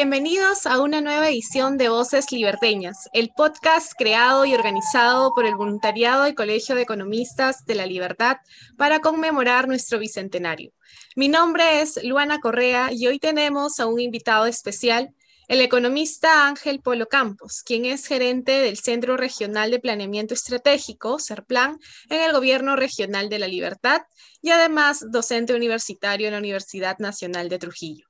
Bienvenidos a una nueva edición de Voces Liberteñas, el podcast creado y organizado por el voluntariado del Colegio de Economistas de la Libertad para conmemorar nuestro bicentenario. Mi nombre es Luana Correa y hoy tenemos a un invitado especial, el economista Ángel Polo Campos, quien es gerente del Centro Regional de Planeamiento Estratégico, CERPLAN, en el Gobierno Regional de la Libertad y además docente universitario en la Universidad Nacional de Trujillo.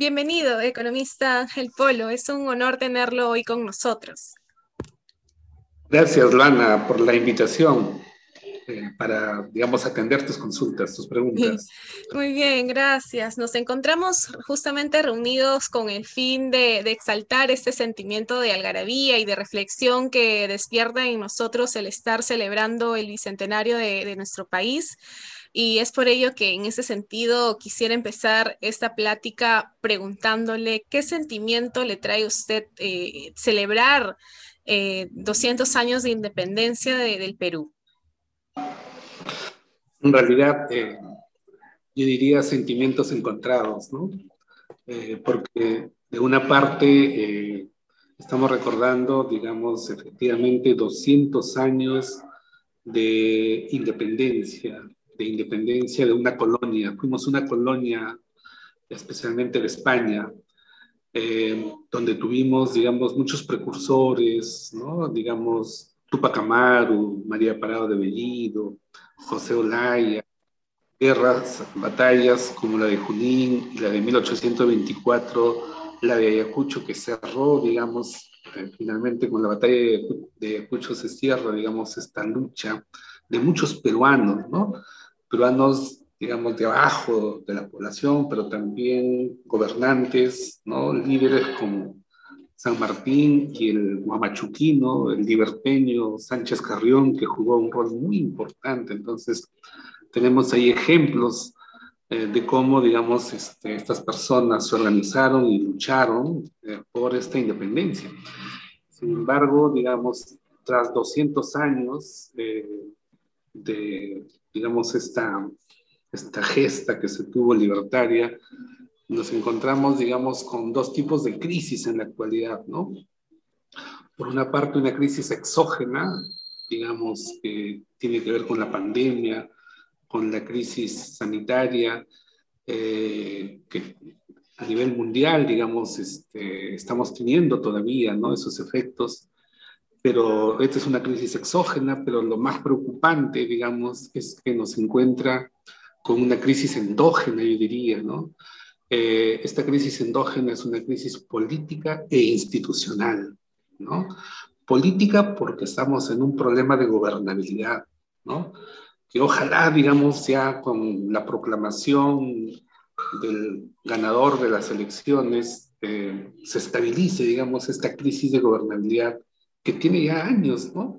Bienvenido, economista Ángel Polo. Es un honor tenerlo hoy con nosotros. Gracias, Lana, por la invitación eh, para, digamos, atender tus consultas, tus preguntas. Muy bien, gracias. Nos encontramos justamente reunidos con el fin de, exaltar este sentimiento de algarabía y de reflexión que despierta en nosotros el estar celebrando el bicentenario de, de nuestro país. Y es por ello que en ese sentido quisiera empezar esta plática preguntándole qué sentimiento le trae usted eh, celebrar 200 eh, años de independencia del Perú. En realidad, eh, yo diría sentimientos encontrados, ¿no? porque de una parte estamos recordando, digamos, efectivamente 200 años de independencia, de independencia de una colonia. Fuimos una colonia, especialmente de España, eh, donde tuvimos, digamos, muchos precursores, ¿no? Digamos, Tupac Amaru, María Parado de Bellido, José Olaya, guerras, batallas como la de Junín y la de 1824, la de Ayacucho que cerró, digamos, eh, finalmente con la batalla de Ayacucho se cierra, digamos, esta lucha de muchos peruanos, ¿no? Peruanos, digamos, de abajo de la población, pero también gobernantes, ¿no? líderes como San Martín y el guamachuquino, el liberteño Sánchez Carrión, que jugó un rol muy importante. Entonces, tenemos ahí ejemplos eh, de cómo, digamos, este, estas personas se organizaron y lucharon eh, por esta independencia. Sin embargo, digamos, tras 200 años eh, de digamos, esta, esta gesta que se tuvo libertaria, nos encontramos, digamos, con dos tipos de crisis en la actualidad, ¿no? Por una parte, una crisis exógena, digamos, que tiene que ver con la pandemia, con la crisis sanitaria, eh, que a nivel mundial, digamos, este, estamos teniendo todavía, ¿no? Esos efectos pero esta es una crisis exógena, pero lo más preocupante, digamos, es que nos encuentra con una crisis endógena, yo diría, ¿no? Eh, esta crisis endógena es una crisis política e institucional, ¿no? Política porque estamos en un problema de gobernabilidad, ¿no? Que ojalá, digamos, ya con la proclamación del ganador de las elecciones eh, se estabilice, digamos, esta crisis de gobernabilidad que tiene ya años, ¿no?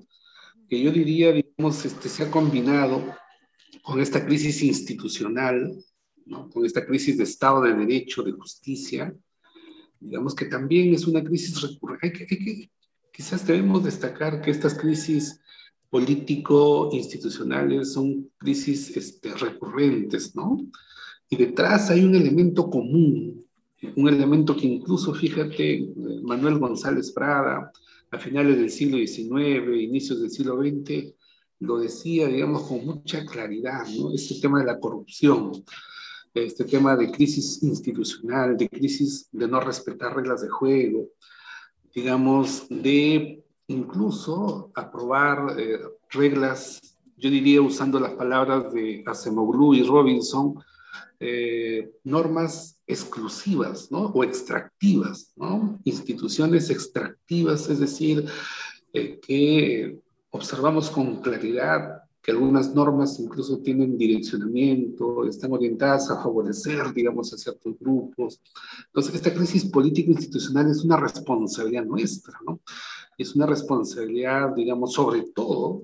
Que yo diría, digamos, este, se ha combinado con esta crisis institucional, ¿no? con esta crisis de Estado de Derecho, de justicia, digamos que también es una crisis recurrente. que, quizás debemos destacar que estas crisis político-institucionales son crisis este, recurrentes, ¿no? Y detrás hay un elemento común, un elemento que incluso, fíjate, Manuel González Prada, a finales del siglo XIX, inicios del siglo XX, lo decía, digamos, con mucha claridad, ¿no? Este tema de la corrupción, este tema de crisis institucional, de crisis de no respetar reglas de juego, digamos, de incluso aprobar eh, reglas, yo diría usando las palabras de Acemoglu y Robinson, eh, normas exclusivas ¿no? o extractivas, ¿no? instituciones extractivas, es decir, eh, que observamos con claridad que algunas normas incluso tienen direccionamiento, están orientadas a favorecer, digamos, a ciertos grupos. Entonces, esta crisis político-institucional es una responsabilidad nuestra, ¿no? Es una responsabilidad, digamos, sobre todo,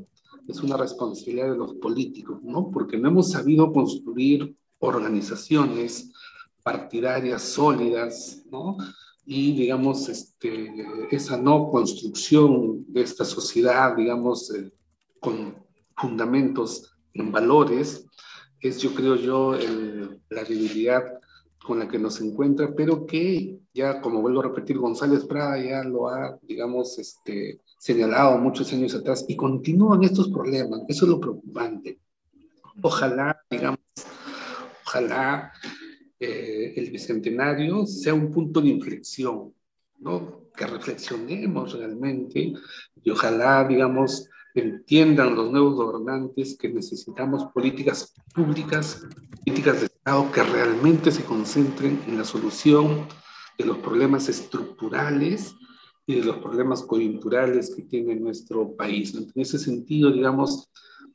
es una responsabilidad de los políticos, ¿no? Porque no hemos sabido construir organizaciones partidarias sólidas, ¿no? Y, digamos, este, esa no construcción de esta sociedad, digamos, eh, con fundamentos en valores, es, yo creo yo, la debilidad con la que nos encuentra, pero que ya, como vuelvo a repetir, González Prada ya lo ha, digamos, este, señalado muchos años atrás y continúan estos problemas. Eso es lo preocupante. Ojalá, digamos, ojalá eh, el bicentenario sea un punto de inflexión, ¿no? Que reflexionemos realmente y ojalá, digamos, entiendan los nuevos gobernantes que necesitamos políticas públicas, políticas de Estado que realmente se concentren en la solución de los problemas estructurales y de los problemas coyunturales que tiene nuestro país. En ese sentido, digamos,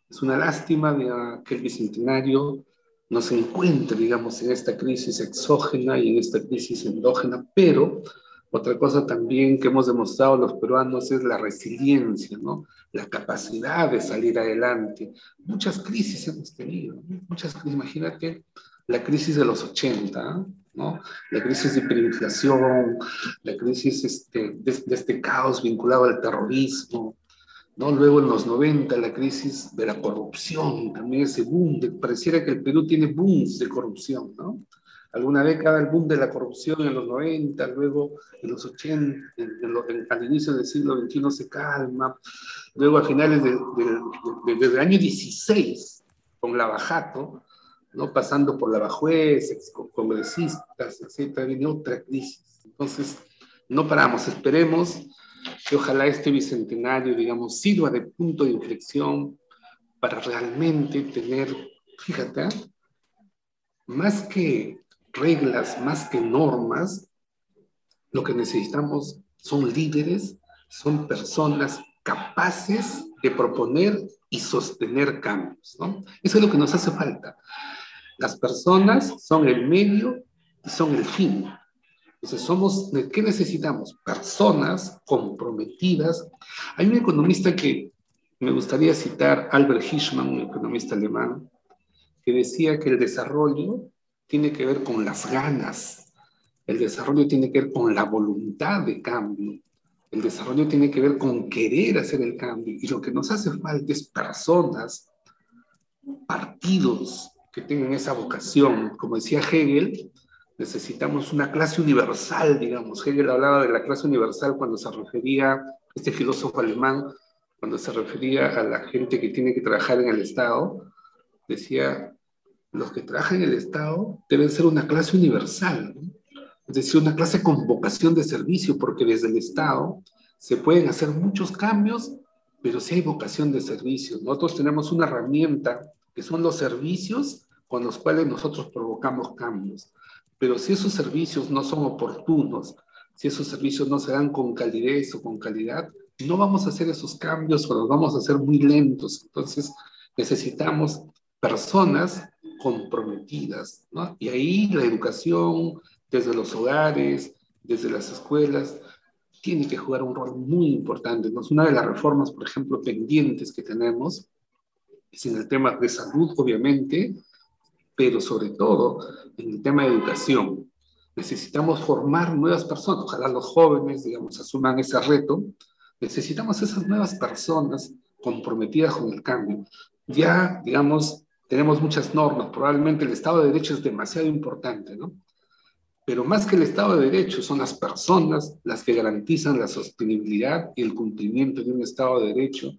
es una lástima que el Bicentenario no se encuentre, digamos, en esta crisis exógena y en esta crisis endógena, pero otra cosa también que hemos demostrado los peruanos es la resiliencia, ¿no? La capacidad de salir adelante. Muchas crisis hemos tenido, muchas. Imagínate la crisis de los 80, ¿no? La crisis de hiperinflación, la crisis este, de, de este caos vinculado al terrorismo, ¿no? Luego en los 90 la crisis de la corrupción, también ese boom, pareciera que el Perú tiene booms de corrupción, ¿no? Alguna década el boom de la corrupción en los 90, luego en los 80, al inicio del siglo XXI se calma, luego a finales del de, año 16, con la Bajato, ¿no? pasando por la Bajuez, congresistas, etc., viene otra crisis. Entonces, no paramos, esperemos que ojalá este bicentenario, digamos, sirva de punto de inflexión para realmente tener, fíjate, ¿ah? más que reglas, más que normas, lo que necesitamos son líderes, son personas capaces de proponer y sostener cambios, ¿no? Eso es lo que nos hace falta. Las personas son el medio y son el fin. Entonces, somos, ¿qué necesitamos? Personas comprometidas. Hay un economista que me gustaría citar, Albert Hirschman, un economista alemán, que decía que el desarrollo tiene que ver con las ganas, el desarrollo tiene que ver con la voluntad de cambio, el desarrollo tiene que ver con querer hacer el cambio. Y lo que nos hace falta es personas, partidos que tengan esa vocación. Como decía Hegel, necesitamos una clase universal, digamos. Hegel hablaba de la clase universal cuando se refería, este filósofo alemán, cuando se refería a la gente que tiene que trabajar en el Estado, decía, los que trabajan en el Estado deben ser una clase universal, es decir, una clase con vocación de servicio, porque desde el Estado se pueden hacer muchos cambios, pero si hay vocación de servicio. Nosotros tenemos una herramienta que son los servicios con los cuales nosotros provocamos cambios. Pero si esos servicios no son oportunos, si esos servicios no se dan con calidez o con calidad, no vamos a hacer esos cambios o los vamos a hacer muy lentos. Entonces, necesitamos personas comprometidas, ¿no? Y ahí la educación, desde los hogares, desde las escuelas, tiene que jugar un rol muy importante. ¿no? Una de las reformas, por ejemplo, pendientes que tenemos es en el tema de salud, obviamente, pero sobre todo en el tema de educación. Necesitamos formar nuevas personas, ojalá los jóvenes, digamos, asuman ese reto. Necesitamos esas nuevas personas comprometidas con el cambio. Ya, digamos, tenemos muchas normas, probablemente el Estado de Derecho es demasiado importante, ¿no? Pero más que el Estado de Derecho, son las personas las que garantizan la sostenibilidad y el cumplimiento de un Estado de Derecho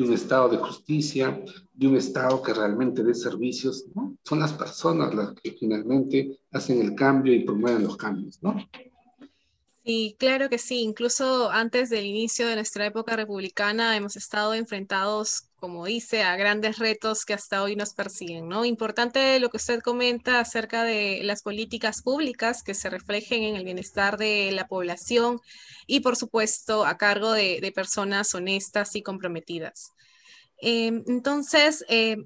de un Estado de justicia, de un Estado que realmente dé servicios. Son las personas las que finalmente hacen el cambio y promueven los cambios, ¿no? Sí, claro que sí. Incluso antes del inicio de nuestra época republicana hemos estado enfrentados, como dice, a grandes retos que hasta hoy nos persiguen, ¿no? Importante lo que usted comenta acerca de las políticas públicas que se reflejen en el bienestar de la población y, por supuesto, a cargo de, personas honestas y comprometidas. Em, entonces, eh,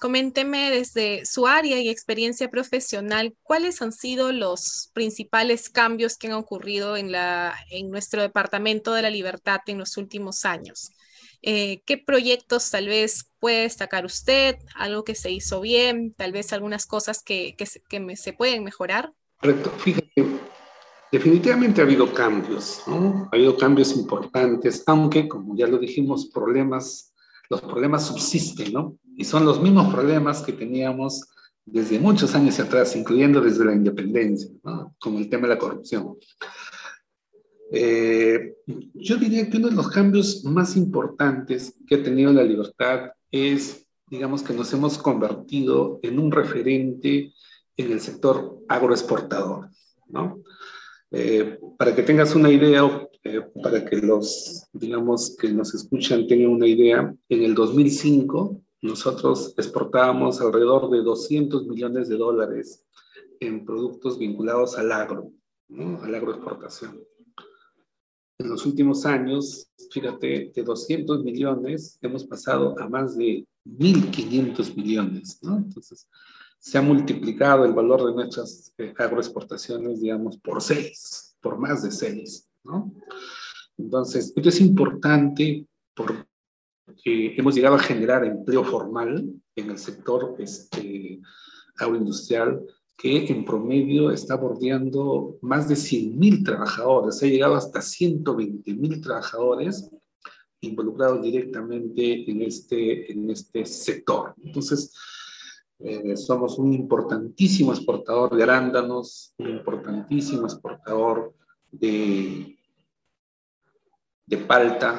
Coménteme desde su área y experiencia profesional, ¿cuáles han sido los principales cambios que han ocurrido en, la, en nuestro Departamento de la Libertad en los últimos años? Eh, ¿Qué proyectos tal vez puede destacar usted? ¿Algo que se hizo bien? ¿Tal vez algunas cosas que, que, se pueden mejorar? Fíjate, definitivamente ha habido cambios, ¿no? Ha habido cambios importantes, aunque, como ya lo dijimos, problemas, los problemas subsisten, ¿no? Y son los mismos problemas que teníamos desde muchos años atrás, incluyendo desde la independencia, ¿no? como el tema de la corrupción. Eh, yo diría que uno de los cambios más importantes que ha tenido la libertad es, digamos, que nos hemos convertido en un referente en el sector agroexportador, ¿no? Eh, para que tengas una idea, eh, para que los, digamos, que nos escuchan tengan una idea, en el 2005 nosotros exportábamos alrededor de 200 millones de dólares en productos vinculados al agro, ¿no? a la agroexportación. En los últimos años, fíjate, de 200 millones hemos pasado a más de 1.500 millones. ¿no? Entonces, se ha multiplicado el valor de nuestras eh, agroexportaciones, digamos, por seis, por más de seis. Entonces, esto es importante por, que hemos llegado a generar empleo formal en el sector este, agroindustrial que en promedio está bordeando más de 100.000 trabajadores, ha llegado hasta 120.000 trabajadores involucrados directamente en este, en este sector. Entonces, eh, somos un importantísimo exportador de arándanos, un importantísimo exportador de, de palta,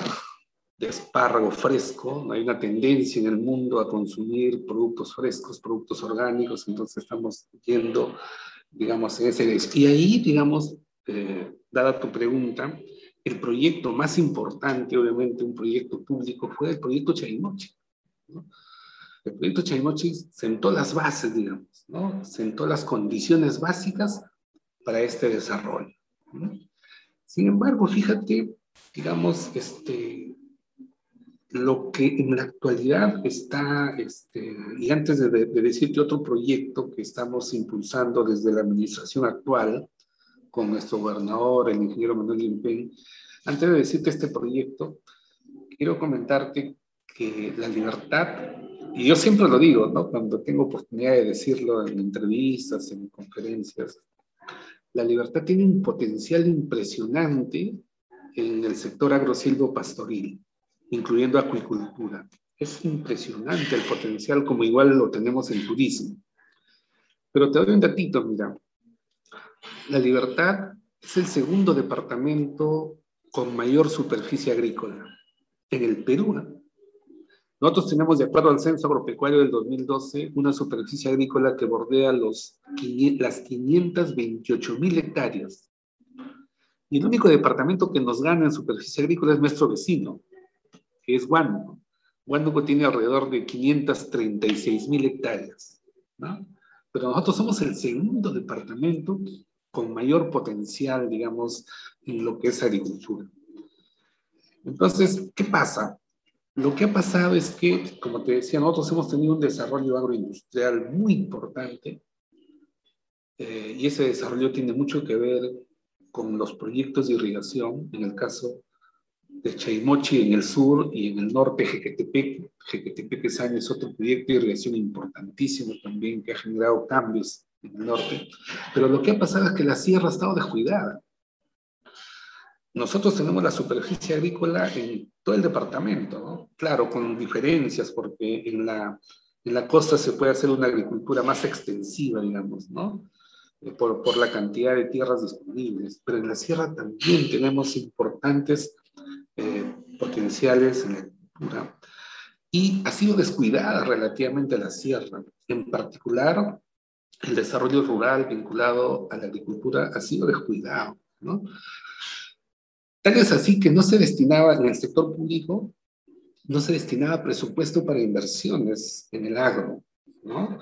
de espárrago fresco, hay una tendencia en el mundo a consumir productos frescos, productos orgánicos, entonces estamos yendo, digamos, en ese... Y ahí, digamos, eh, dada tu pregunta, el proyecto más importante, obviamente un proyecto público, fue el proyecto Chaimochi. El proyecto Chaimochi sentó las bases, digamos, ¿no? sentó las condiciones básicas para este desarrollo. Sin embargo, fíjate, digamos, este, lo que en la actualidad está, este, y antes de, de, decirte otro proyecto que estamos impulsando desde la administración actual, con nuestro gobernador, el ingeniero Manuel Limpen, antes de decirte este proyecto, quiero comentarte que la libertad, y yo siempre lo digo, ¿no? cuando tengo oportunidad de decirlo en entrevistas, en conferencias, la libertad tiene un potencial impresionante en el sector agrosilvo pastoril incluyendo acuicultura. Es impresionante el potencial, como igual lo tenemos en turismo. Pero te doy un datito, mira. La Libertad es el segundo departamento con mayor superficie agrícola en el Perú. Nosotros tenemos, de acuerdo al Censo Agropecuario del 2012, una superficie agrícola que bordea los, las 528 mil hectáreas. Y el único departamento que nos gana en superficie agrícola es nuestro vecino, que es Huánuco. Huánuco tiene alrededor de 536 mil hectáreas, ¿no? Pero nosotros somos el segundo departamento con mayor potencial, digamos, en lo que es agricultura. Entonces, ¿qué pasa? Lo que ha pasado es que, como te decía, nosotros hemos tenido un desarrollo agroindustrial muy importante eh, y ese desarrollo tiene mucho que ver con los proyectos de irrigación, en el caso de Chaimochi en el sur y en el norte Jequetepec. Jequetepec es otro proyecto de irrigación importantísimo también que ha generado cambios en el norte. Pero lo que ha pasado es que la sierra ha estado descuidada. Nosotros tenemos la superficie agrícola en todo el departamento, ¿no? Claro, con diferencias, porque en la, en la costa se puede hacer una agricultura más extensiva, digamos, ¿no? Por, por la cantidad de tierras disponibles, pero en la sierra también tenemos importantes eh, potenciales en la agricultura y ha sido descuidada relativamente la sierra. En particular, el desarrollo rural vinculado a la agricultura ha sido descuidado. ¿no? Tal es así que no se destinaba en el sector público, no se destinaba presupuesto para inversiones en el agro. ¿no?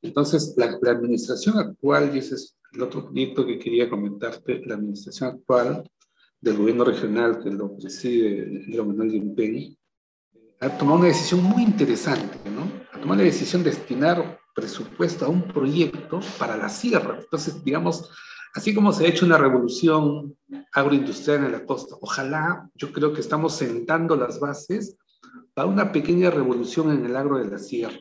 Entonces, la, la administración actual, y ese es el otro proyecto que quería comentarte, la administración actual del gobierno regional que lo preside el Manuel Limpen, ha tomado una decisión muy interesante, ¿no? Ha tomado la decisión de destinar presupuesto a un proyecto para la sierra. Entonces, digamos, así como se ha hecho una revolución agroindustrial en la costa, ojalá, yo creo que estamos sentando las bases para una pequeña revolución en el agro de la sierra.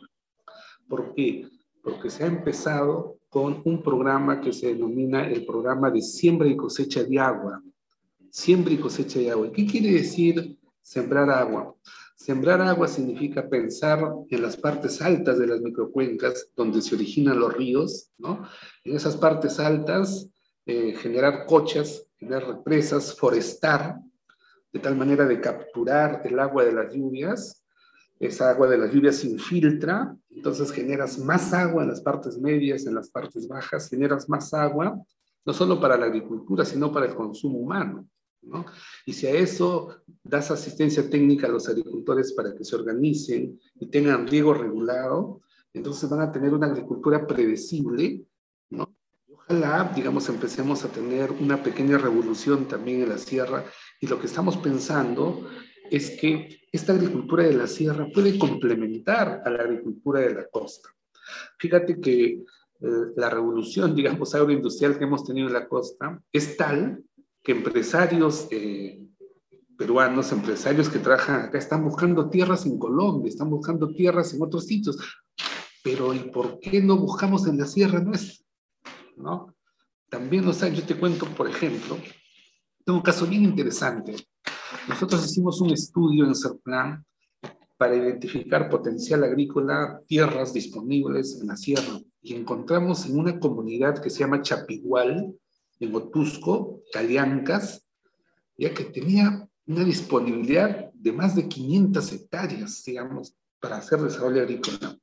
¿Por qué? Porque se ha empezado con un programa que se denomina el programa de siembra y cosecha de agua. Siembra y cosecha de agua. ¿Qué quiere decir sembrar agua? Sembrar agua significa pensar en las partes altas de las microcuencas donde se originan los ríos, ¿no? En esas partes altas, eh, generar cochas, generar represas, forestar, de tal manera de capturar el agua de las lluvias. Esa agua de las lluvias se infiltra, entonces generas más agua en las partes medias, en las partes bajas, generas más agua, no solo para la agricultura, sino para el consumo humano. ¿no? Y si a eso das asistencia técnica a los agricultores para que se organicen y tengan riego regulado, entonces van a tener una agricultura predecible, ¿no? Ojalá, digamos, empecemos a tener una pequeña revolución también en la sierra y lo que estamos pensando es que esta agricultura de la sierra puede complementar a la agricultura de la costa. Fíjate que eh, la revolución, digamos, agroindustrial que hemos tenido en la costa es tal que empresarios eh, peruanos, empresarios que trabajan acá, están buscando tierras en Colombia, están buscando tierras en otros sitios. Pero ¿y por qué no buscamos en la sierra nuestra? ¿No? También, o sea, yo te cuento, por ejemplo, tengo un caso bien interesante. Nosotros hicimos un estudio en Serplan para identificar potencial agrícola, tierras disponibles en la sierra, y encontramos en una comunidad que se llama Chapigual, en Otusco, Caliancas, ya que tenía una disponibilidad de más de 500 hectáreas, digamos, para hacer desarrollo agrícola.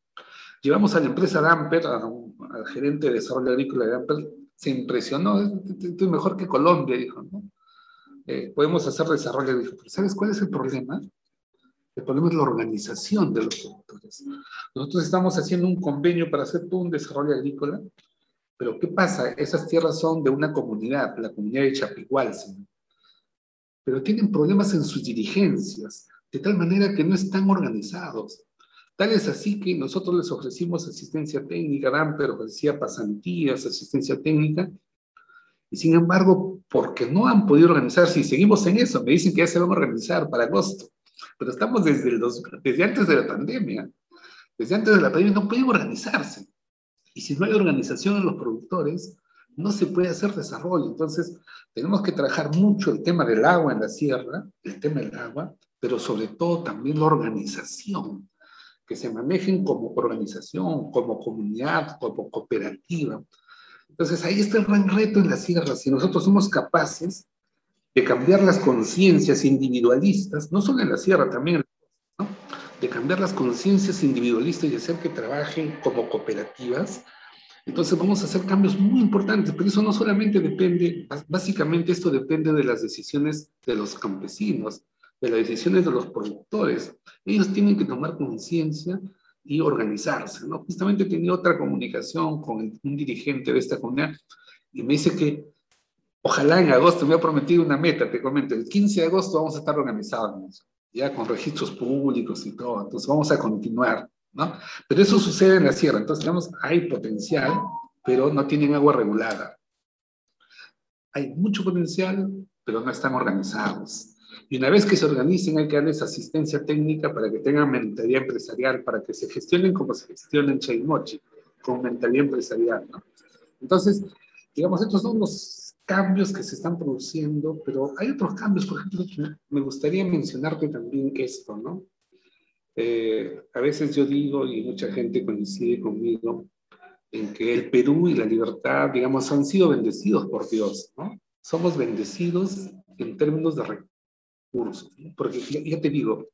Llevamos a la empresa Damper, al gerente de desarrollo agrícola de Damper, se impresionó, esto mejor que Colombia, dijo, ¿no? Eh, podemos hacer desarrollo agrícola. ¿Sabes cuál es el problema? El problema es la organización de los productores. Nosotros estamos haciendo un convenio para hacer todo un desarrollo agrícola, pero ¿qué pasa? Esas tierras son de una comunidad, la comunidad de Chapigual, pero tienen problemas en sus dirigencias, de tal manera que no están organizados. Tal es así que nosotros les ofrecimos asistencia técnica, Damper ofrecía pasantías, asistencia técnica, y sin embargo, porque no han podido organizarse y seguimos en eso, me dicen que ya se van a organizar para agosto, pero estamos desde, el desde antes de la pandemia. Desde antes de la pandemia no pueden organizarse. Y si no hay organización en los productores, no se puede hacer desarrollo. Entonces, tenemos que trabajar mucho el tema del agua en la sierra, el tema del agua, pero sobre todo también la organización, que se manejen como organización, como comunidad, como cooperativa. Entonces ahí está el gran reto en la sierra. Si nosotros somos capaces de cambiar las conciencias individualistas, no solo en la sierra, también ¿no? de cambiar las conciencias individualistas y hacer que trabajen como cooperativas, entonces vamos a hacer cambios muy importantes, pero eso no solamente depende, básicamente esto depende de las decisiones de los campesinos, de las decisiones de los productores. Ellos tienen que tomar conciencia y organizarse, ¿no? Justamente tenía otra comunicación con un dirigente de esta comunidad y me dice que ojalá en agosto, me ha prometido una meta, te comento, el 15 de agosto vamos a estar organizados, ya con registros públicos y todo, entonces vamos a continuar, ¿no? Pero eso sucede en la sierra, entonces digamos, hay potencial, pero no tienen agua regulada. Hay mucho potencial, pero no están organizados. Y una vez que se organicen, hay que darles asistencia técnica para que tengan mentalidad empresarial, para que se gestionen como se gestiona en Chaimochi, con mentalidad empresarial. ¿no? Entonces, digamos, estos son los cambios que se están produciendo, pero hay otros cambios, por ejemplo, me gustaría mencionarte también esto, ¿no? Eh, a veces yo digo, y mucha gente coincide conmigo, en que el Perú y la libertad, digamos, han sido bendecidos por Dios, ¿no? Somos bendecidos en términos de porque ya, te digo,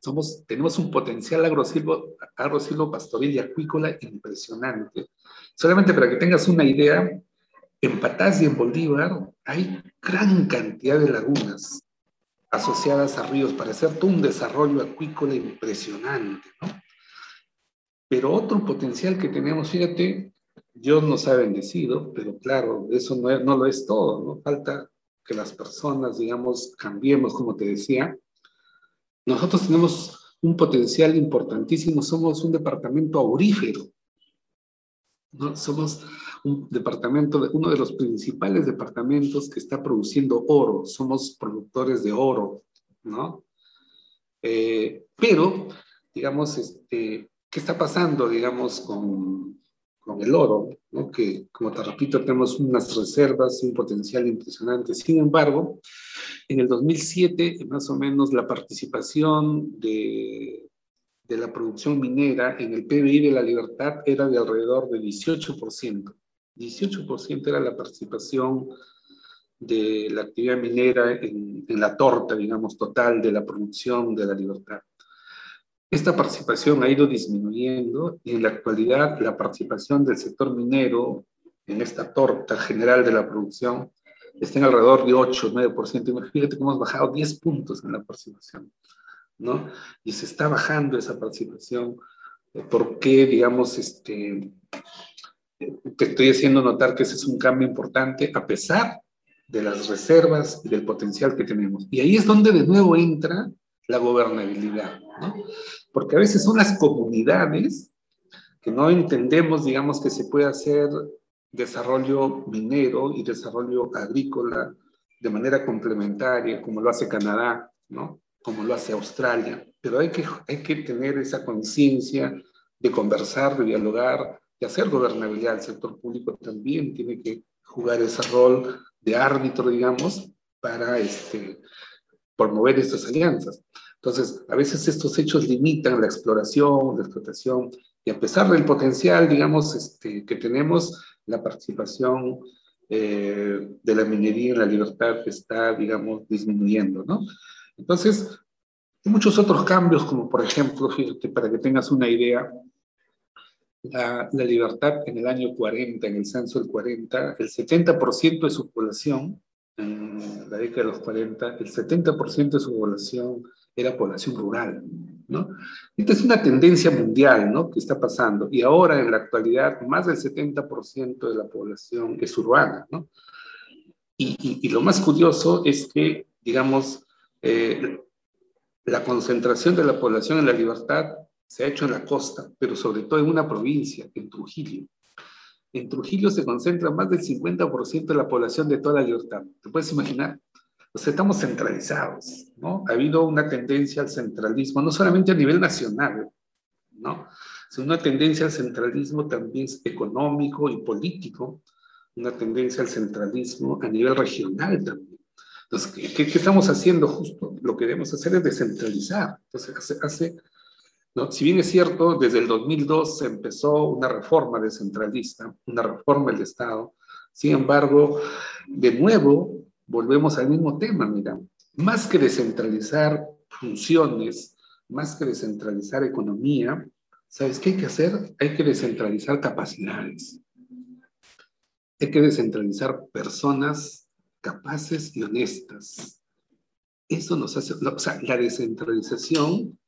somos, tenemos un potencial agrosilvo, agrosilvo pastoril y acuícola impresionante. Solamente para que tengas una idea, en Patás y en Bolívar hay gran cantidad de lagunas asociadas a ríos para hacer todo un desarrollo acuícola impresionante, ¿no? Pero otro potencial que tenemos, fíjate, Dios nos ha bendecido, pero claro, eso no, no lo es todo, ¿no? Falta que las personas, digamos, cambiemos, como te decía, nosotros tenemos un potencial importantísimo, somos un departamento aurífero, ¿no? somos un departamento, uno de los principales departamentos que está produciendo oro, somos productores de oro, ¿no? Eh, pero, digamos, este, ¿qué está pasando, digamos, con, con el oro, que como te repito, tenemos unas reservas y un potencial impresionante. Sin embargo, en el 2007, más o menos, la participación de, la producción minera en el PBI de la libertad era de alrededor de 18%. 18% era la participación de la actividad minera en, la torta, digamos, total de la producción de la libertad. Esta participación ha ido disminuyendo y en la actualidad la participación del sector minero en esta torta general de la producción está en alrededor de 8, 9%. Fíjate cómo hemos bajado 10 puntos en la participación, ¿no? Y se está bajando esa participación porque, digamos, este, te estoy haciendo notar que ese es un cambio importante a pesar de las reservas y del potencial que tenemos. Y ahí es donde de nuevo entra la gobernabilidad, ¿no? Porque a veces son las comunidades que no entendemos, digamos, que se puede hacer desarrollo minero y desarrollo agrícola de manera complementaria, como lo hace Canadá, ¿no? Como lo hace Australia. Pero hay que, hay que tener esa conciencia de conversar, de dialogar, de hacer gobernabilidad. El sector público también tiene que jugar ese rol de árbitro, digamos, para este, promover estas alianzas. Entonces, a veces estos hechos limitan la exploración, la explotación, y a pesar del potencial, digamos, este, que tenemos, la participación eh, de la minería en la libertad está, digamos, disminuyendo, ¿no? Entonces, hay muchos otros cambios, como por ejemplo, fíjate, para que tengas una idea, la, la, libertad en el año 40, en el censo del 40, el 70% de su población, en la década de los 40, el 70% de su población era población rural, ¿no? Esta es una tendencia mundial, ¿no? Que está pasando. Y ahora, en la actualidad, más del 70% de la población es urbana, ¿no? Y, y, y, lo más curioso es que, digamos, eh, la concentración de la población en la libertad se ha hecho en la costa, pero sobre todo en una provincia, en Trujillo. En Trujillo se concentra más del 50% de la población de toda la libertad. ¿Te puedes imaginar? O sea, estamos centralizados, ¿no? Ha habido una tendencia al centralismo, no solamente a nivel nacional, ¿no? Sino una tendencia al centralismo también económico y político, una tendencia al centralismo a nivel regional también. Entonces, ¿qué, qué estamos haciendo justo? Lo que debemos hacer es descentralizar. Entonces, hace, hace Si bien es cierto, desde el 2002 se empezó una reforma descentralista, una reforma del Estado, sin embargo, de nuevo, volvemos al mismo tema, mira, más que descentralizar funciones, más que descentralizar economía, ¿sabes qué hay que hacer? Hay que descentralizar capacidades. Hay que descentralizar personas capaces y honestas. Eso nos hace, o sea, la descentralización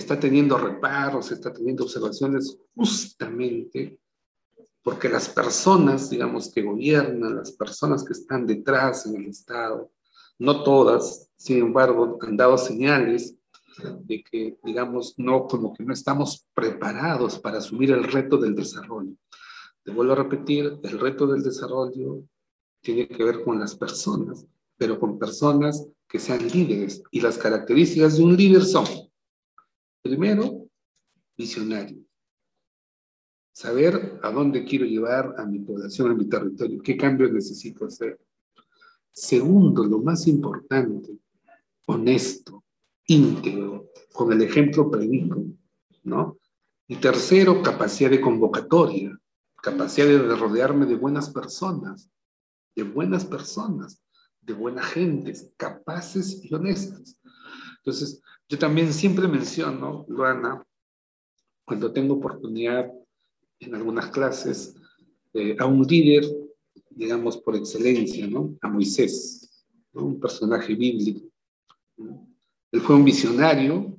está teniendo reparos, está teniendo observaciones justamente porque las personas, digamos, que gobiernan, las personas que están detrás en el Estado, no todas, sin embargo, han dado señales de que, digamos, no, como que no estamos preparados para asumir el reto del desarrollo. Te vuelvo a repetir, el reto del desarrollo tiene que ver con las personas, pero con personas que sean líderes. Y las características de un líder son, primero, visionario saber a dónde quiero llevar a mi población, a mi territorio, qué cambios necesito hacer. Segundo, lo más importante, honesto, íntegro, con el ejemplo predico, ¿no? Y tercero, capacidad de convocatoria, capacidad de rodearme de buenas personas, de buenas personas, de buena gente, capaces y honestas. Entonces, yo también siempre menciono, Luana, cuando tengo oportunidad en algunas clases eh, a un líder, digamos, por excelencia. A Moisés, un personaje bíblico. Él fue un visionario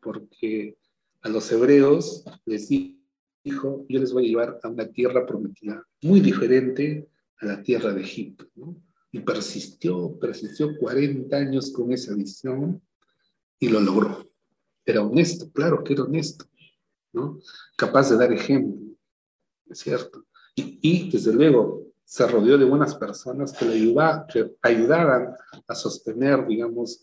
porque a los hebreos les dijo, yo les voy a llevar a una tierra prometida, muy diferente a la tierra de Egipto. Y persistió, persistió 40 años con esa visión y lo logró. Era honesto, claro que era honesto, ¿no? Capaz de dar ejemplo es cierto. Y, desde luego se rodeó de buenas personas que le ayudaban, que ayudaran a sostener, digamos,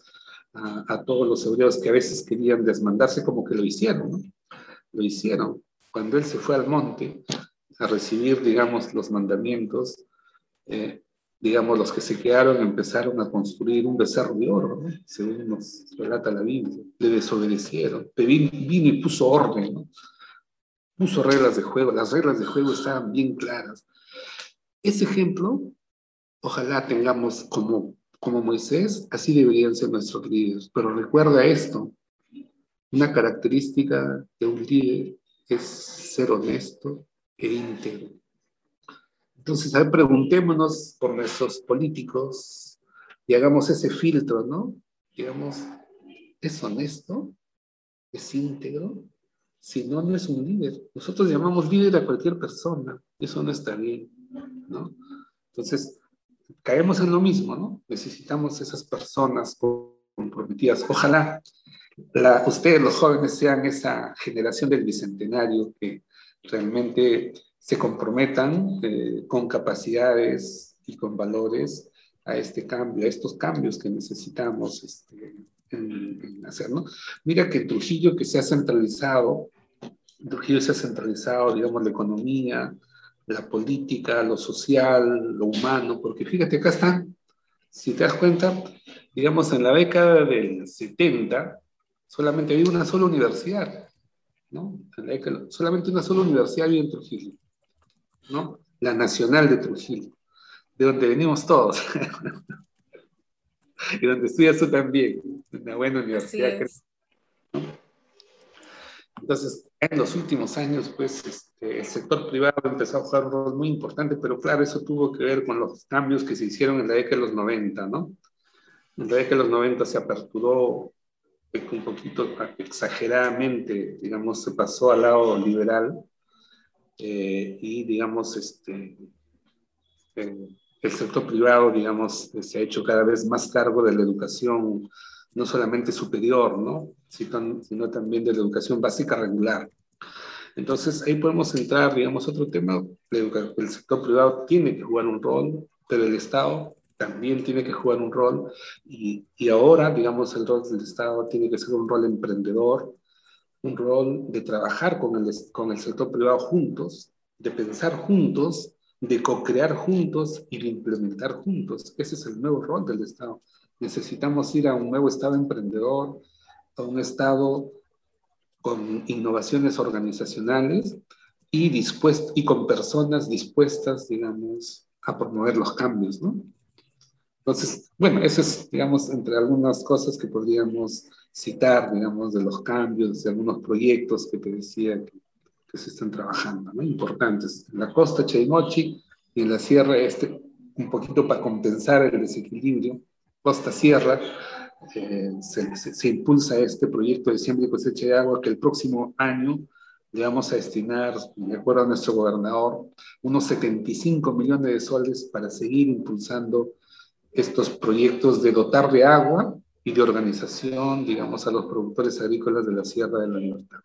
a, todos los hebreos que a veces querían desmandarse como que lo hicieron, ¿no? Lo hicieron. Cuando él se fue al monte, a recibir, digamos, los mandamientos, eh, digamos, los que se quedaron empezaron a construir un becerro de oro, según nos relata la Biblia. Le desobedecieron. Vino, vino y puso orden, ¿no? puso reglas de juego. Las reglas de juego estaban bien claras. Ese ejemplo, ojalá tengamos como, como Moisés, así deberían ser nuestros líderes. Pero recuerda esto, una característica de un líder es ser honesto e íntegro. Entonces, a ver, preguntémonos por nuestros políticos y hagamos ese filtro, ¿no? Digamos, ¿es honesto? ¿Es íntegro? Si no, no es un líder. Nosotros llamamos líder a cualquier persona. Eso no está bien, ¿no? Entonces, caemos en lo mismo, ¿no? Necesitamos esas personas comprometidas. Ojalá ustedes, los jóvenes, sean esa generación del bicentenario que realmente se comprometan eh, con capacidades y con valores a este cambio, a estos cambios que necesitamos este, hacer. Mira que Trujillo que se ha centralizado, Trujillo se ha centralizado, digamos, la economía, la política, lo social, lo humano, porque fíjate, acá están, si te das cuenta, digamos, en la década del 70, solamente había una sola universidad, ¿no? solamente una sola universidad había en Trujillo. ¿No? La Nacional de Trujillo, de donde venimos todos. y donde estudias tú también, una buena universidad. Entonces, en los últimos años, pues, este, el sector privado empezó a jugar un rol muy importante, pero claro, eso tuvo que ver con los cambios que se hicieron en la década de los 90, ¿no? En la década de los 90 se aperturó un poquito exageradamente, digamos, se pasó al lado liberal, eh, y, digamos, este, el sector privado, digamos, se ha hecho cada vez más cargo de la educación, no solamente superior, ¿no? sino, sino también de la educación básica regular. Entonces, ahí podemos entrar, digamos, otro tema. El sector privado tiene que jugar un rol, pero el Estado también tiene que jugar un rol. Y, y ahora, digamos, el rol del Estado tiene que ser un rol emprendedor, un rol de trabajar con el, con el sector privado juntos, de pensar juntos, de co-crear juntos y de implementar juntos. Ese es el nuevo rol del Estado. Necesitamos ir a un nuevo Estado emprendedor, a un Estado con innovaciones organizacionales y, dispuesto, y con personas dispuestas, digamos, a promover los cambios, ¿no? Entonces, bueno, eso es, digamos, entre algunas cosas que podríamos citar, digamos, de los cambios, de algunos proyectos que te decía que, se están trabajando, ¿no? Importantes. En la costa Chaimochi y en la sierra este, un poquito para compensar el desequilibrio, costa-sierra, eh, se, se, impulsa este proyecto de siembra y cosecha de agua que el próximo año le vamos a destinar, de acuerdo a nuestro gobernador, unos 75 millones de soles para seguir impulsando estos proyectos de dotar de agua y de organización, digamos, a los productores agrícolas de la Sierra de la Libertad.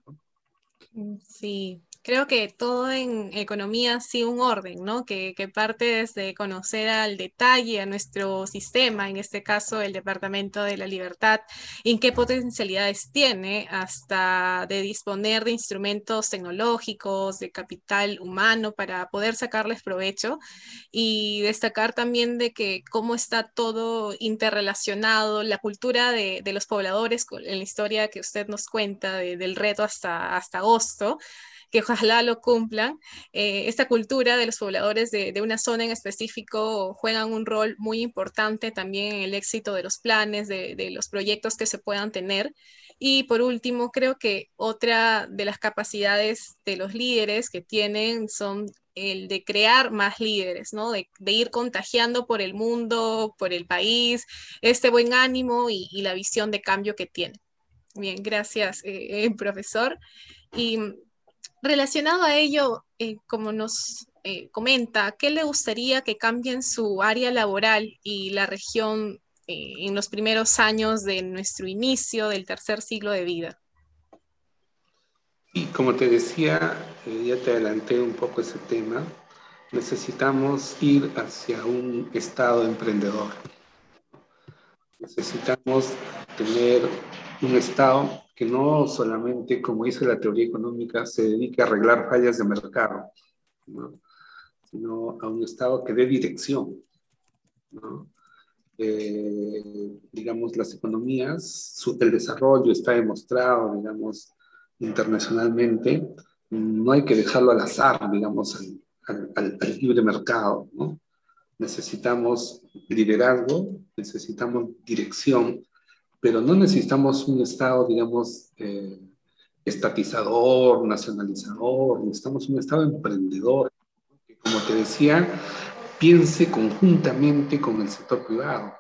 Sí, creo que todo en economía sí un orden, ¿no? Que, que, parte desde conocer al detalle a nuestro sistema, en este caso el Departamento de la Libertad, en qué potencialidades tiene, hasta de disponer de instrumentos tecnológicos, de capital humano para poder sacarles provecho y destacar también de que cómo está todo interrelacionado, la cultura de, de los pobladores en la historia que usted nos cuenta del reto hasta, hasta agosto que ojalá lo cumplan. Eh, esta cultura de los pobladores de, una zona en específico juegan un rol muy importante también en el éxito de los planes, de, de los proyectos que se puedan tener. Y por último, creo que otra de las capacidades de los líderes que tienen son el de crear más líderes, ¿no? De, de, ir contagiando por el mundo, por el país, este buen ánimo y, y la visión de cambio que tienen. Bien, gracias, eh, eh profesor. Y Relacionado a ello, eh, como nos eh, comenta, ¿qué le gustaría que cambie en su área laboral y la región eh, en los primeros años de nuestro inicio del tercer siglo de vida? Y como te decía, ya te adelanté un poco ese tema, necesitamos ir hacia un estado emprendedor. Necesitamos tener un estado no solamente, como dice la teoría económica, se dedique a arreglar fallas de mercado, sino a un Estado que dé dirección. Eh, digamos, las economías, su, el desarrollo está demostrado, digamos, internacionalmente, no hay que dejarlo al azar, digamos, al, al, al libre mercado, ¿no? Necesitamos liderazgo, necesitamos dirección, pero no necesitamos un Estado, digamos, eh, estatizador, nacionalizador, necesitamos un Estado emprendedor, que, como te decía, piense conjuntamente con el sector privado.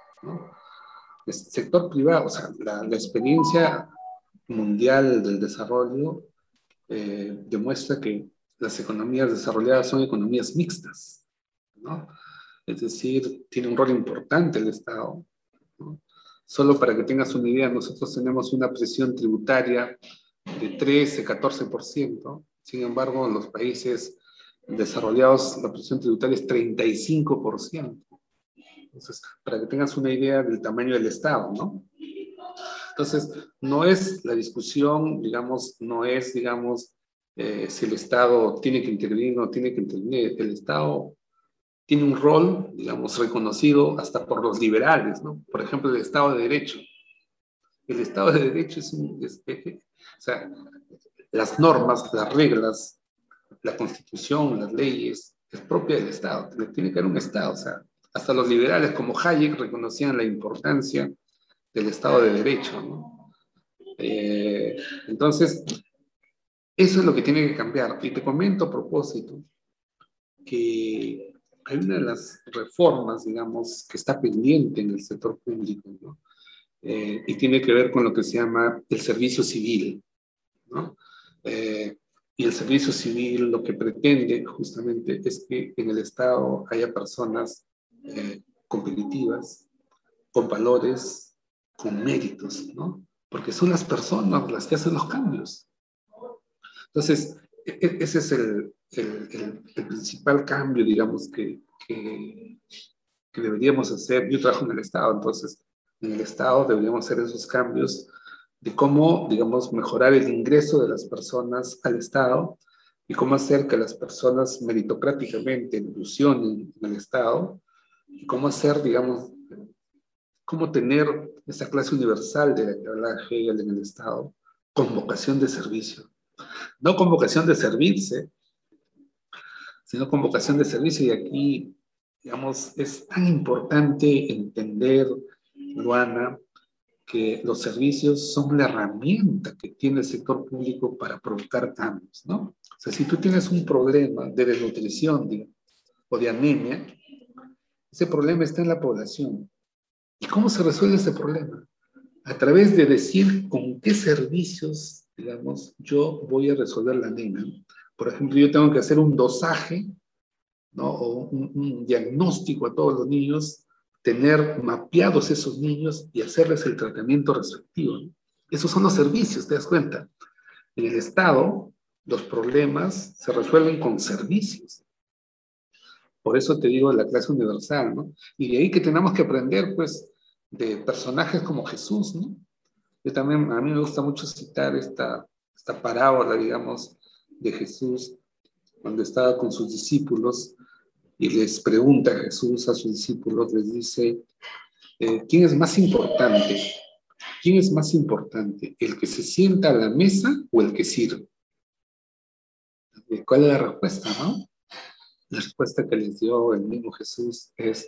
El sector privado, o sea, la, experiencia mundial del desarrollo eh, demuestra que las economías desarrolladas son economías mixtas. Es decir, tiene un rol importante el Estado. Solo para que tengas una idea, nosotros tenemos una presión tributaria de 13, 14%. Sin embargo, en los países desarrollados la presión tributaria es 35%. Entonces, para que tengas una idea del tamaño del Estado, ¿no? Entonces, no es la discusión, digamos, no es, digamos, eh, si el Estado tiene que intervenir o no tiene que intervenir. El Estado tiene un rol, digamos, reconocido hasta por los liberales, ¿no? Por ejemplo, el Estado de Derecho. El Estado de Derecho es un... Es, o sea, las normas, las reglas, la Constitución, las leyes, es propia del Estado. Tiene que haber un Estado. O sea, hasta los liberales como Hayek reconocían la importancia del Estado de Derecho. ¿no? Eh, entonces, eso es lo que tiene que cambiar. Y te comento a propósito que hay una de las reformas, digamos, que está pendiente en el sector público, ¿no? Eh, y tiene que ver con lo que se llama el servicio civil, ¿no? Eh, y el servicio civil lo que pretende justamente es que en el Estado haya personas eh, competitivas, con valores, con méritos, ¿no? Porque son las personas las que hacen los cambios. Entonces, e, e, ese es el, el, el, principal cambio, digamos, que, que, que, deberíamos hacer. Yo trabajo en el Estado, entonces, en el Estado deberíamos hacer esos cambios de cómo, digamos, mejorar el ingreso de las personas al Estado y cómo hacer que las personas meritocráticamente evolucionen en el Estado y cómo hacer, digamos, cómo tener esa clase universal de la que habla Hegel en el Estado con vocación de servicio. No con vocación de servirse, sino con vocación de servicio. Y aquí, digamos, es tan importante entender, Luana, que los servicios son la herramienta que tiene el sector público para provocar cambios, ¿no? O sea, si tú tienes un problema de desnutrición digamos, o de anemia, ese problema está en la población. ¿Y cómo se resuelve ese problema? A través de decir con qué servicios, digamos, yo voy a resolver la anemia. Por ejemplo, yo tengo que hacer un dosaje, ¿no? O un, diagnóstico a todos los niños, tener mapeados esos niños y hacerles el tratamiento respectivo. Esos son los servicios, ¿te das cuenta? En el Estado, los problemas se resuelven con servicios. Por eso te digo la clase universal, ¿no? Y de ahí que tenemos que aprender, pues, de personajes como Jesús, ¿no? Yo también, a mí me gusta mucho citar esta, esta parábola, digamos, de Jesús, cuando estaba con sus discípulos y les pregunta Jesús a sus discípulos, les dice, eh, ¿quién es más importante? ¿Quién es más importante? ¿El que se sienta a la mesa o el que sirve? ¿Cuál es la respuesta, no? La respuesta que les dio el mismo Jesús es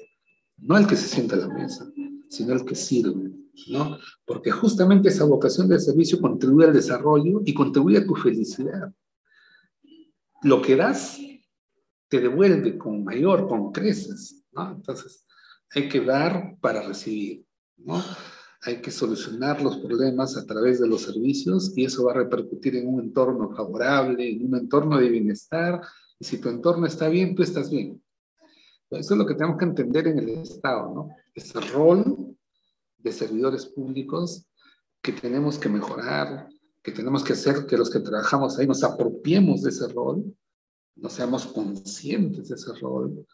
no el que se sienta a la mesa, sino el que sirve, ¿no? Porque justamente esa vocación de servicio contribuye al desarrollo y contribuye a tu felicidad. Lo que das te devuelve con mayor, con creces, ¿no? Entonces, hay que dar para recibir, ¿no? Hay que solucionar los problemas a través de los servicios y eso va a repercutir en un entorno favorable, en un entorno de bienestar, y si tu entorno está bien, tú estás bien. Eso es lo que tenemos que entender en el Estado, ¿no? Ese rol de servidores públicos que tenemos que mejorar, que tenemos que hacer que los que trabajamos ahí nos apropiemos de ese rol, nos seamos conscientes de ese rol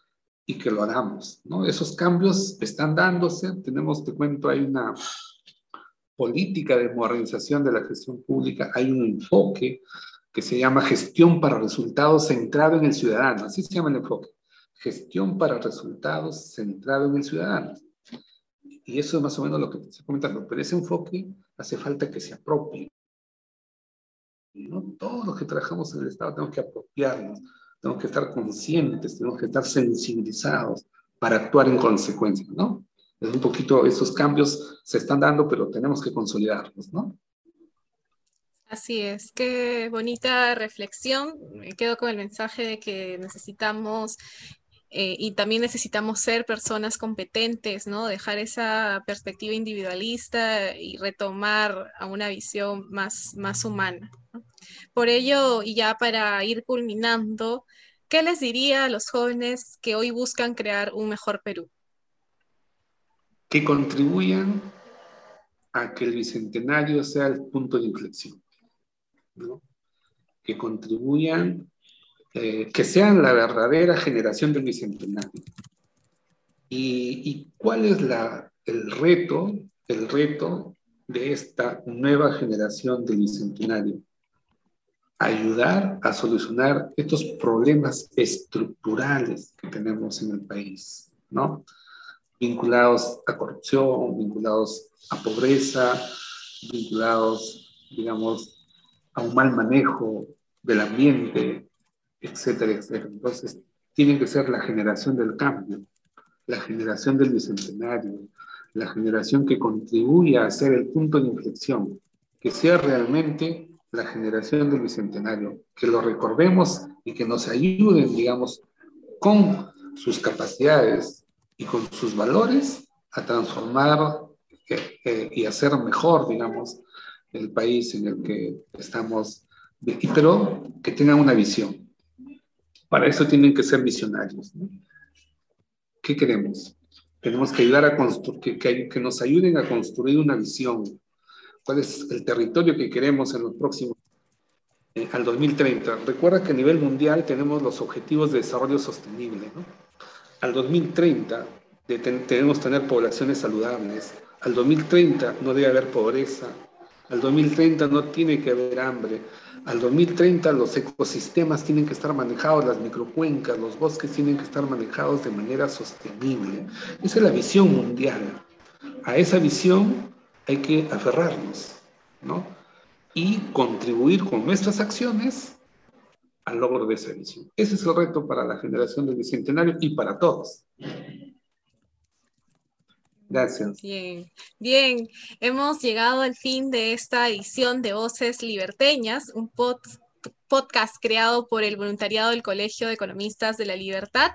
y que lo hagamos, ¿no? Esos cambios están dándose, tenemos, te cuento, hay una política de modernización de la gestión pública, hay un enfoque que se llama gestión para resultados centrado en el ciudadano, así se llama el enfoque, gestión para resultados centrado en el ciudadano. Y eso es más o menos lo que estoy comentando, pero ese enfoque hace falta que se apropie. ¿No? Todos los que trabajamos en el Estado tenemos que apropiarnos, tenemos que estar conscientes, tenemos que estar sensibilizados para actuar en consecuencia, ¿no? Es un poquito, esos cambios se están dando, pero tenemos que consolidarlos, ¿no? Así es, qué bonita reflexión. Me quedo con el mensaje de que necesitamos eh, y también necesitamos ser personas competentes, ¿no? Dejar esa perspectiva individualista y retomar a una visión más, más humana. Por ello, y ya para ir culminando, ¿qué les diría a los jóvenes que hoy buscan crear un mejor Perú? Que contribuyan a que el bicentenario sea el punto de inflexión, que contribuyan, eh, que sean la verdadera generación del bicentenario. ¿Y, cuál es el reto? El reto de esta nueva generación del bicentenario ayudar a solucionar estos problemas estructurales que tenemos en el país, ¿no? Vinculados a corrupción, vinculados a pobreza, vinculados, digamos, a un mal manejo del ambiente, etcétera, etcétera. Entonces, tiene que ser la generación del cambio, la generación del bicentenario, la generación que contribuya a ser el punto de inflexión, que sea realmente la generación del Bicentenario, que lo recordemos y que nos ayuden, digamos, con sus capacidades y con sus valores a transformar eh, eh, y hacer mejor, digamos, el país en el que estamos, pero que tengan una visión. Para eso tienen que ser visionarios. ¿Qué queremos? Tenemos que ayudar a construir, que, que nos ayuden a construir una visión, cuál es el territorio que queremos en los próximos eh, al 2030. Recuerda que a nivel mundial tenemos los objetivos de desarrollo sostenible. ¿no? Al 2030 debemos tener poblaciones saludables. Al 2030 no debe haber pobreza. Al 2030 no tiene que haber hambre. Al 2030 los ecosistemas tienen que estar manejados, las microcuencas, los bosques tienen que estar manejados de manera sostenible. Esa es la visión mundial. A esa visión hay que aferrarnos, ¿no? Y contribuir con nuestras acciones al logro de esa visión. Ese es el reto para la generación del Bicentenario y para todos. Gracias. Bien, bien. Hemos llegado al fin de esta edición de Voces Liberteñas, un podcast creado por el voluntariado del Colegio de Economistas de la Libertad.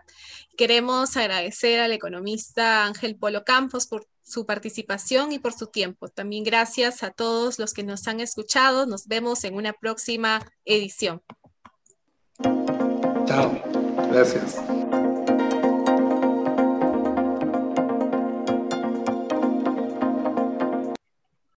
Queremos agradecer al economista Ángel Polo Campos por su participación y por su tiempo. También gracias a todos los que nos han escuchado. Nos vemos en una próxima edición. Chao. Gracias.